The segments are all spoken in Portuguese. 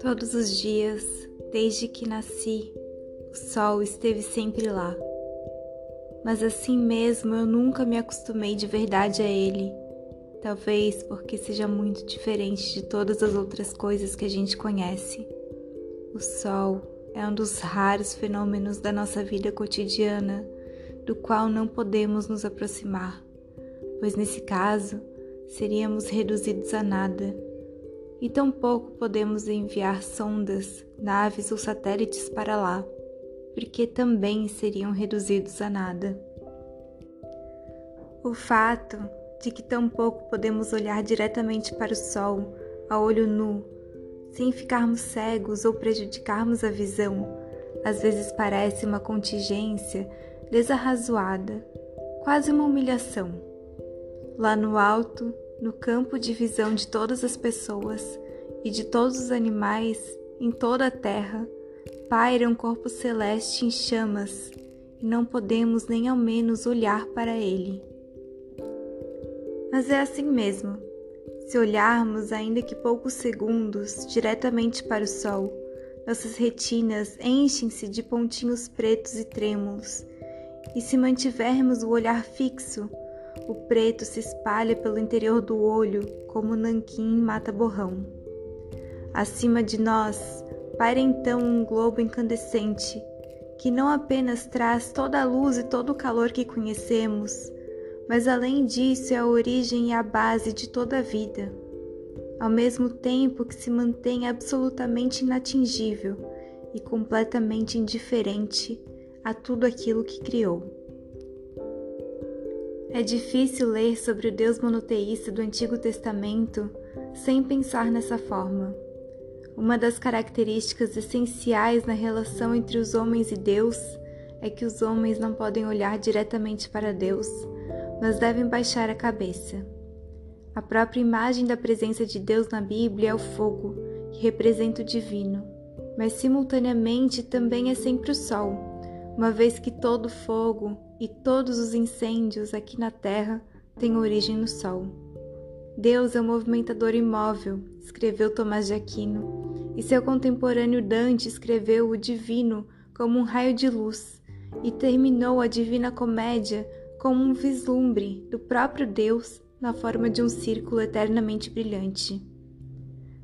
Todos os dias, desde que nasci, o sol esteve sempre lá. Mas assim mesmo eu nunca me acostumei de verdade a ele. Talvez porque seja muito diferente de todas as outras coisas que a gente conhece. O sol é um dos raros fenômenos da nossa vida cotidiana do qual não podemos nos aproximar, pois nesse caso seríamos reduzidos a nada e tampouco podemos enviar sondas, naves ou satélites para lá, porque também seriam reduzidos a nada. O fato de que tampouco podemos olhar diretamente para o Sol a olho nu, sem ficarmos cegos ou prejudicarmos a visão, às vezes parece uma contingência desarrazoada, quase uma humilhação. Lá no alto, no campo de visão de todas as pessoas e de todos os animais em toda a terra, paira um corpo celeste em chamas e não podemos nem ao menos olhar para ele. Mas é assim mesmo. Se olharmos, ainda que poucos segundos, diretamente para o sol, nossas retinas enchem-se de pontinhos pretos e trêmulos, e se mantivermos o olhar fixo, o preto se espalha pelo interior do olho como nanquim mata borrão. Acima de nós paira então um globo incandescente que não apenas traz toda a luz e todo o calor que conhecemos, mas além disso é a origem e a base de toda a vida, ao mesmo tempo que se mantém absolutamente inatingível e completamente indiferente a tudo aquilo que criou. É difícil ler sobre o Deus monoteísta do Antigo Testamento sem pensar nessa forma. Uma das características essenciais na relação entre os homens e Deus é que os homens não podem olhar diretamente para Deus, mas devem baixar a cabeça. A própria imagem da presença de Deus na Bíblia é o fogo, que representa o divino, mas simultaneamente também é sempre o sol, uma vez que todo fogo e todos os incêndios aqui na terra têm origem no Sol. Deus é um movimentador imóvel, escreveu Tomás de Aquino, e seu contemporâneo Dante escreveu o divino como um raio de luz e terminou a Divina Comédia como um vislumbre do próprio Deus na forma de um círculo eternamente brilhante.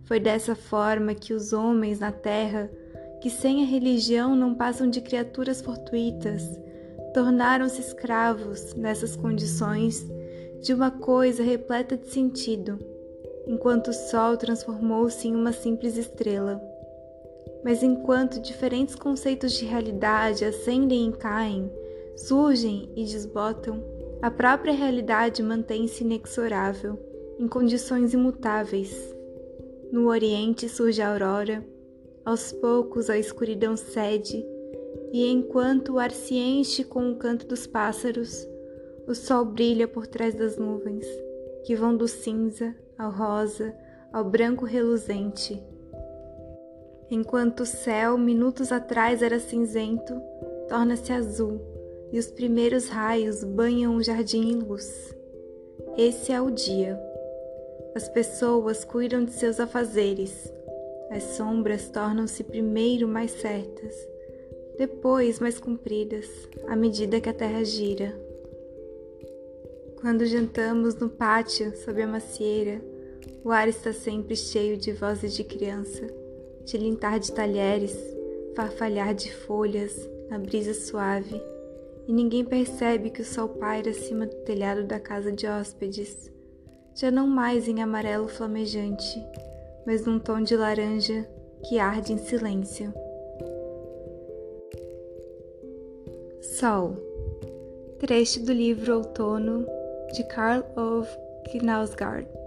Foi dessa forma que os homens na terra, que sem a religião não passam de criaturas fortuitas, tornaram-se escravos nessas condições de uma coisa repleta de sentido, enquanto o sol transformou-se em uma simples estrela. Mas enquanto diferentes conceitos de realidade ascendem e caem, surgem e desbotam, a própria realidade mantém-se inexorável, em condições imutáveis. No Oriente surge a aurora, aos poucos a escuridão cede e enquanto o ar se enche com o canto dos pássaros, o sol brilha por trás das nuvens, que vão do cinza ao rosa ao branco reluzente. Enquanto o céu, minutos atrás, era cinzento, torna-se azul e os primeiros raios banham o jardim em luz. Esse é o dia. As pessoas cuidam de seus afazeres. As sombras tornam-se primeiro mais certas depois mais compridas, à medida que a terra gira. Quando jantamos no pátio, sob a macieira, o ar está sempre cheio de vozes de criança, de lintar de talheres, farfalhar de folhas na brisa suave, e ninguém percebe que o sol paira acima do telhado da casa de hóspedes, já não mais em amarelo flamejante, mas num tom de laranja que arde em silêncio. Sol. Trecho do livro Outono de Karl Ove Knausgaard.